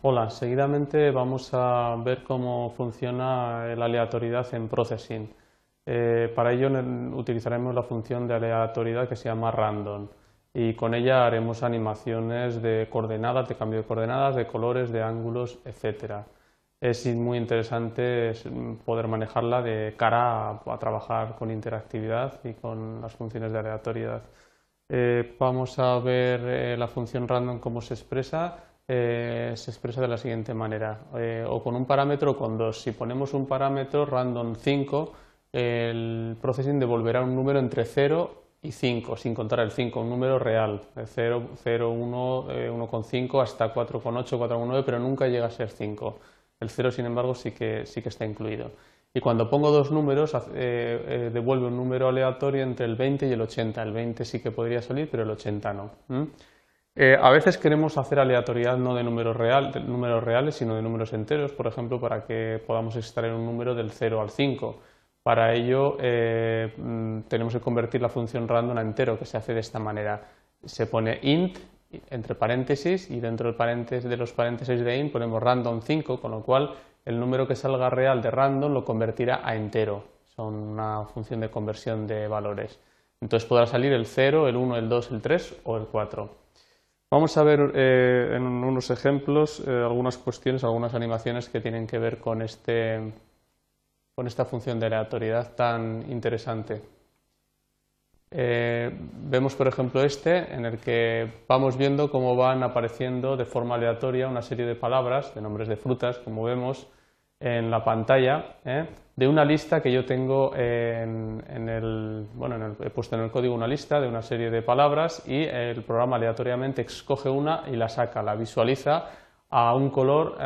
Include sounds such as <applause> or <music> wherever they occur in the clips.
Hola, seguidamente vamos a ver cómo funciona la aleatoriedad en Processing. Eh, para ello utilizaremos la función de aleatoriedad que se llama random y con ella haremos animaciones de coordenadas, de cambio de coordenadas, de colores, de ángulos, etc. Es muy interesante poder manejarla de cara a, trabajar con interactividad y con las funciones de aleatoriedad. Eh, vamos a ver eh, la función random cómo se expresa eh, se expresa de la siguiente manera, eh, o con un parámetro o con dos. Si ponemos un parámetro random 5, el processing devolverá un número entre 0 y 5, sin contar el 5, un número real, 0, 0 1, 1,5 hasta 4,8, 4,9, pero nunca llega a ser 5. El 0, sin embargo, sí que, sí que está incluido. Y cuando pongo dos números, eh, devuelve un número aleatorio entre el 20 y el 80. El 20 sí que podría salir, pero el 80 no. Eh, a veces queremos hacer aleatoriedad no de números, reales, sino de números enteros, por ejemplo, para que podamos extraer un número del 0 al 5. Para ello eh, mm, tenemos que convertir la función random a entero, que se hace de esta manera. Se pone int entre paréntesis y dentro de los paréntesis de int ponemos random 5, con lo cual el número que salga real de random lo convertirá a entero. Son una función de conversión de valores. Entonces podrá salir el 0, el 1, el 2, el 3 o el 4. Vamos a ver eh, en unos ejemplos eh, algunas cuestiones, algunas animaciones que tienen que ver con, este, con esta función de aleatoriedad tan interesante. Eh, vemos, por ejemplo, este, en el que vamos viendo cómo van apareciendo de forma aleatoria una serie de palabras, de nombres de frutas, como vemos en la pantalla, de una lista que yo tengo en, el, bueno, he puesto en el código una lista de una serie de palabras y el programa aleatoriamente escoge una y la saca, la visualiza a un color,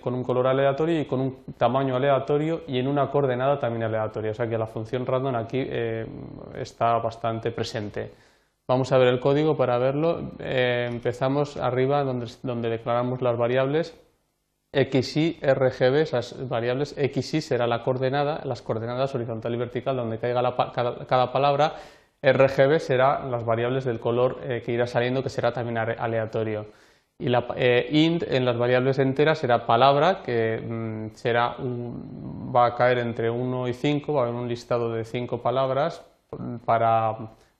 con un color aleatorio y con un tamaño aleatorio y en una coordenada también aleatoria. O sea que la función random aquí eh, está bastante presente. Vamos a ver el código para verlo. Eh, empezamos arriba donde, donde declaramos las variables XY, RGB, esas variables, XY será la coordenada, las coordenadas horizontal y vertical donde caiga cada, palabra, RGB será las variables del color eh, que irá saliendo, que será también aleatorio. Y la eh, int en las variables enteras será palabra, que mm, será va a caer entre 1 y 5, va a haber un listado de 5 palabras para,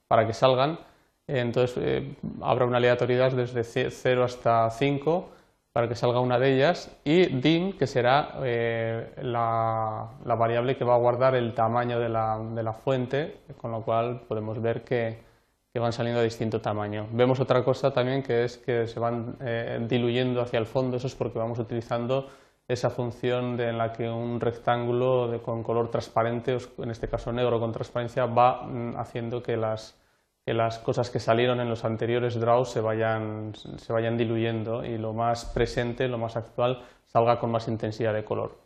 para que salgan. Entonces eh, habrá una aleatoriedad desde 0 hasta 5 para que salga una de ellas y dim, que será eh, la, variable que va a guardar el tamaño de la, fuente, con lo cual podemos ver que, van saliendo de distinto tamaño. Vemos otra cosa también que es que se van eh, diluyendo hacia el fondo, eso es porque vamos utilizando esa función en la que un rectángulo con color transparente, en este caso negro con transparencia, va mm, haciendo que las que las cosas que salieron en los anteriores draws se vayan, se vayan diluyendo y lo más presente, lo más actual, salga con más intensidad de color.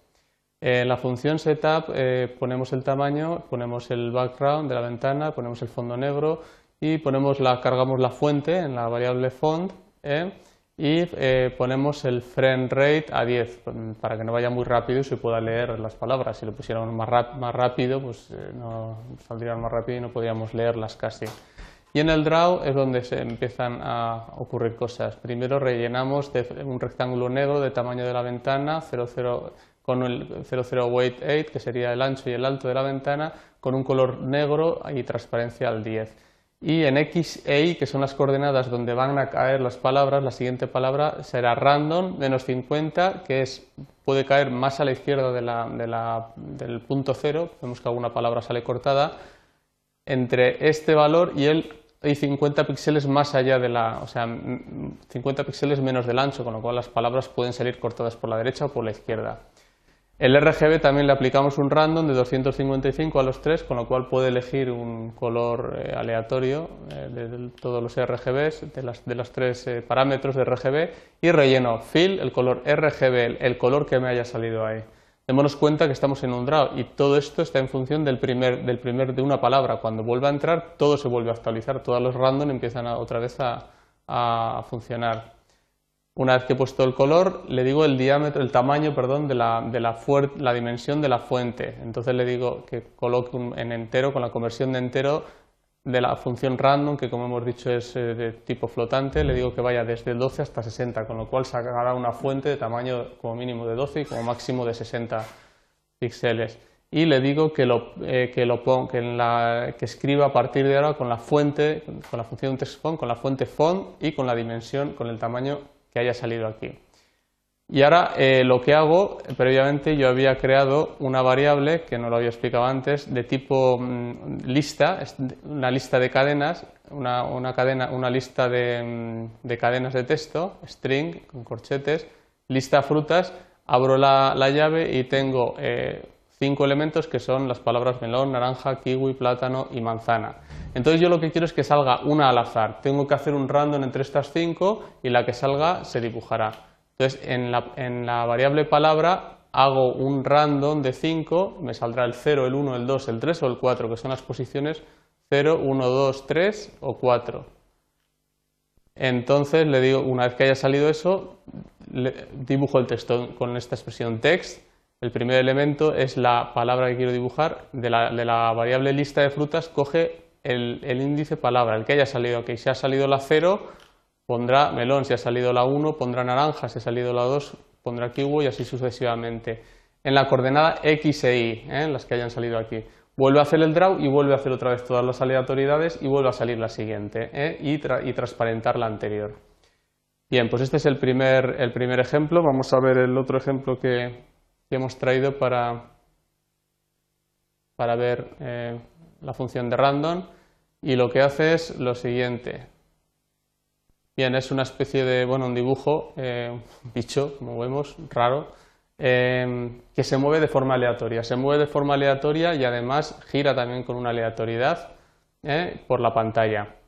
En la función setup eh, ponemos el tamaño, ponemos el background de la ventana, ponemos el fondo negro y ponemos la, cargamos la fuente en la variable font eh, y eh, ponemos el frame rate a 10 para que no vaya muy rápido y se pueda leer las palabras. Si lo pusiéramos más, más rápido, pues no saldrían más rápido y no podríamos leerlas casi. Y en el draw es donde se empiezan a ocurrir cosas. Primero rellenamos un rectángulo negro de tamaño de la ventana, 00, con el 00 weight 8, que sería el ancho y el alto de la ventana, con un color negro y transparencia al 10. Y en X e Y, que son las coordenadas donde van a caer las palabras, la siguiente palabra será random menos 50, que es, puede caer más a la izquierda del punto cero, vemos que alguna palabra sale cortada, entre este valor y el hay 50 píxeles más allá de la, o sea, 50 píxeles menos del ancho, con lo cual las palabras pueden salir cortadas por la derecha o por la izquierda. El RGB también le aplicamos un random de 255 a los tres, con lo cual puede elegir un color eh, aleatorio eh, de, todos los RGBs, de, las, de los tres eh, parámetros de RGB, y relleno fill, el color RGB, el color que me haya salido ahí. Démonos cuenta que estamos en un draw y todo esto está en función del primer, del primer de una palabra. Cuando vuelva a entrar, todo se vuelve a actualizar, todos los random empiezan otra vez a, funcionar. Una vez que he puesto el color, le digo el diámetro, el tamaño, perdón, de la, de la, la dimensión de la fuente. Entonces le digo que coloque en entero, con la conversión de entero, de la función random, que como hemos dicho es eh, de tipo flotante, le digo que vaya desde el 12 hasta 60, con lo cual sacará una fuente de tamaño como mínimo de 12 y como máximo de 60 píxeles. Y le digo que, lo, eh, que, lo que, escriba a partir de ahora con la fuente, con la función textFont, con la fuente font y con la dimensión, con el tamaño que haya salido aquí. Y ahora eh, lo que hago, previamente yo había creado una variable, que no lo había explicado antes, de tipo mm, lista, una lista de cadenas, una, cadena, una lista mm, de, cadenas de texto, string, con corchetes, lista frutas, abro la, llave y tengo eh, cinco elementos que son las palabras melón, naranja, kiwi, plátano y manzana. Entonces yo lo que quiero es que salga una al azar. Tengo que hacer un random entre estas cinco y la que salga se dibujará. Entonces, en la, variable palabra hago un random de 5, me saldrá el 0, el 1, el 2, el 3 o el 4, que son las posiciones 0, 1, 2, 3 o 4. Entonces le digo, una vez que haya salido eso, dibujo el texto con esta expresión text. El primer elemento es la palabra que quiero dibujar. De la, variable lista de frutas coge el, el, índice palabra, el que haya salido aquí. Si ha salido la 0, pondrá melón si ha salido la 1, pondrá naranja si ha salido la 2, pondrá kiwi y así sucesivamente. En la coordenada X e Y, ¿eh? las que hayan salido aquí. Vuelve a hacer el draw y vuelve a hacer otra vez todas las aleatoriedades y vuelve a salir la siguiente ¿eh? y, transparentar la anterior. Bien, pues este es el primer, el primer ejemplo. Vamos a ver el otro ejemplo que, hemos traído para, para ver eh, la función de random. Y lo que hace es lo siguiente. Bien, es una especie de, bueno, un dibujo, eh, un <laughs> bicho, como vemos, raro, eh, que se mueve de forma aleatoria. Se mueve de forma aleatoria y además gira también con una aleatoriedad por la pantalla.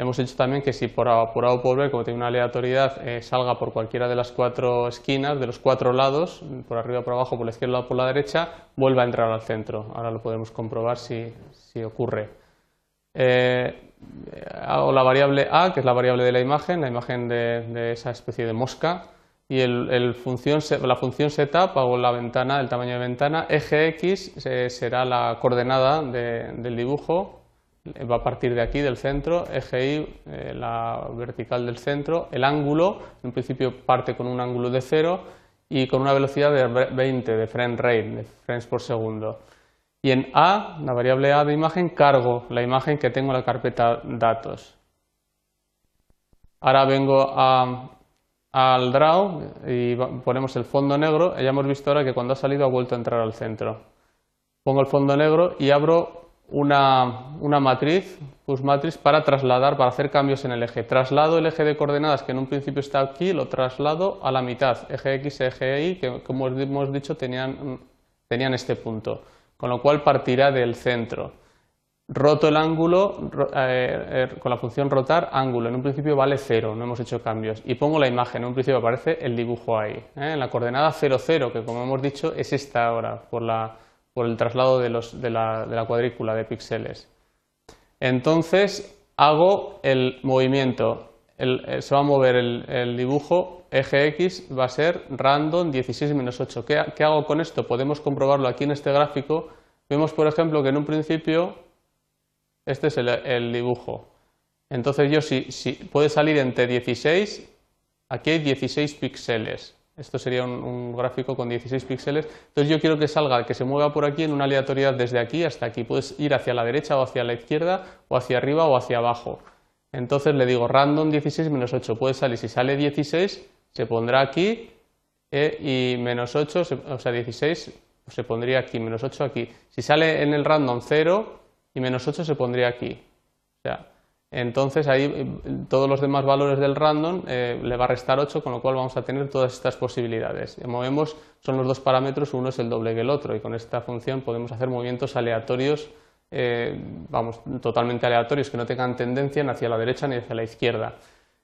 Hemos hecho también que si por A, por o por B, como tiene una aleatoriedad, salga por cualquiera de las cuatro esquinas, de los cuatro lados, por arriba, por abajo, por la izquierda o por la derecha, vuelva a entrar al centro. Ahora lo podemos comprobar si, ocurre. Eh, hago la variable a, que es la variable de la imagen, la imagen de, esa especie de mosca, y la función setup hago la ventana, el tamaño de ventana, eje x será la coordenada del dibujo, va a partir de aquí, del centro, eje y, eh, la vertical del centro, el ángulo, en principio parte con un ángulo de cero y con una velocidad de 20 de frame rate, de frames por segundo. Y en A, la variable A de imagen, cargo la imagen que tengo en la carpeta datos. Ahora vengo al draw y ponemos el fondo negro. Ya hemos visto ahora que cuando ha salido ha vuelto a entrar al centro. Pongo el fondo negro y abro una, una matriz, push matrix, para trasladar, para hacer cambios en el eje. Traslado el eje de coordenadas que en un principio está aquí, lo traslado a la mitad, eje X, eje Y, que como hemos dicho tenían, tenían este punto con lo cual partirá del centro. Roto el ángulo eh, eh, con la función rotar ángulo. En un principio vale 0, no hemos hecho cambios. Y pongo la imagen, en un principio aparece el dibujo ahí. ¿eh? En la coordenada 0, 0, que como hemos dicho es esta ahora, por, el traslado de, la, cuadrícula de píxeles. Entonces hago el movimiento. se va a mover el, dibujo, eje X va a ser random 16 menos 8. ¿Qué hago con esto? Podemos comprobarlo aquí en este gráfico Vemos, por ejemplo, que en un principio este es el, dibujo. Entonces yo si, si, puede salir entre 16, aquí hay 16 píxeles. Esto sería un, gráfico con 16 píxeles. Entonces yo quiero que salga, que se mueva por aquí en una aleatoriedad desde aquí hasta aquí. Puedes ir hacia la derecha o hacia la izquierda o hacia arriba o hacia abajo. Entonces le digo random 16 menos 8. Puede salir, si sale 16 se pondrá aquí eh, y menos 8, o sea 16 pues se pondría aquí, menos 8 aquí. Si sale en el random 0 y menos 8 se pondría aquí. O sea, entonces ahí eh, todos los demás valores del random eh, le va a restar 8, con lo cual vamos a tener todas estas posibilidades. Movemos, son los dos parámetros, uno es el doble que el otro, y con esta función podemos hacer movimientos aleatorios, eh, vamos, totalmente aleatorios, que no tengan tendencia ni hacia la derecha ni hacia la izquierda.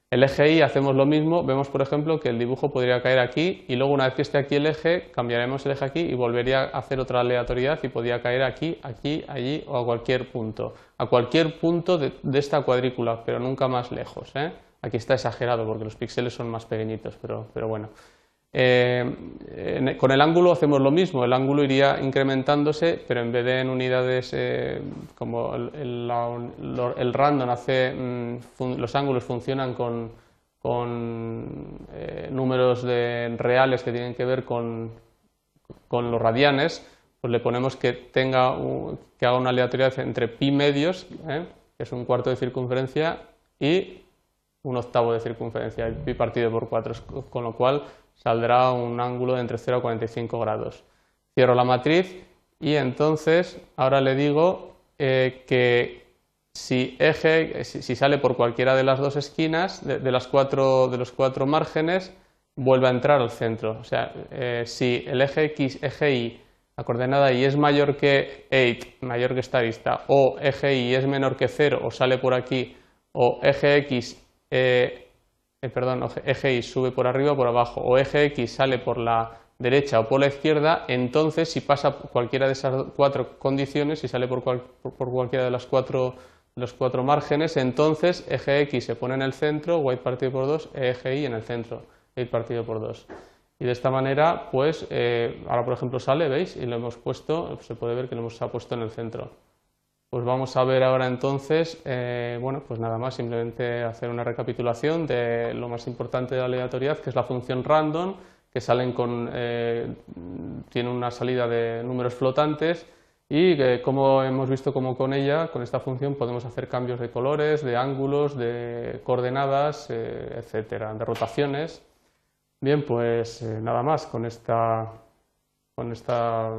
El eje Y hacemos lo mismo, vemos por ejemplo que el dibujo podría caer aquí y luego una vez que esté aquí el eje, cambiaremos el eje aquí y volvería a hacer otra aleatoriedad y podría caer aquí, aquí, allí o a cualquier punto. A cualquier punto de, esta cuadrícula, pero nunca más lejos. ¿eh? Aquí está exagerado porque los píxeles son más pequeñitos, pero, bueno. Eh, con el ángulo hacemos lo mismo, el ángulo iría incrementándose, pero en vez de en unidades eh, como el, random hace, mm, los ángulos funcionan con, eh, números reales que tienen que ver con, los radianes, pues le ponemos que, tenga, que haga una aleatoriedad entre pi medios, que es un cuarto de circunferencia, y un octavo de circunferencia, pi partido por 4, con lo cual saldrá un ángulo de entre 0 a 45 grados. Cierro la matriz y entonces ahora le digo eh, que si, eje, si, sale por cualquiera de las dos esquinas, de, las cuatro, de los cuatro márgenes, vuelve a entrar al centro. O sea, eh, si el eje X, eje Y, la coordenada Y es mayor que 8, mayor que esta arista, o eje Y es menor que 0 o sale por aquí, o eje X eh, eh, perdón, eje Y sube por arriba o por abajo, o eje X sale por la derecha o por la izquierda, entonces si pasa cualquiera de esas cuatro condiciones, si sale por, cualquiera de las cuatro, los cuatro márgenes, entonces eje X se pone en el centro, y partido por 2, eje Y en el centro, y partido por 2. Y de esta manera, pues, eh, ahora por ejemplo sale, ¿veis? Y lo hemos puesto, se puede ver que lo hemos puesto en el centro. Pues vamos a ver ahora entonces, eh, bueno, pues nada más, simplemente hacer una recapitulación de lo más importante de la aleatoriedad, que es la función random, que salen con, eh, tiene una salida de números flotantes y que, como hemos visto como con ella, con esta función podemos hacer cambios de colores, de ángulos, de coordenadas, eh, etcétera, de rotaciones. Bien, pues nada más con esta, con esta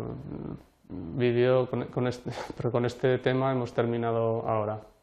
vídeo, con, este, <laughs> pero con este tema hemos terminado ahora.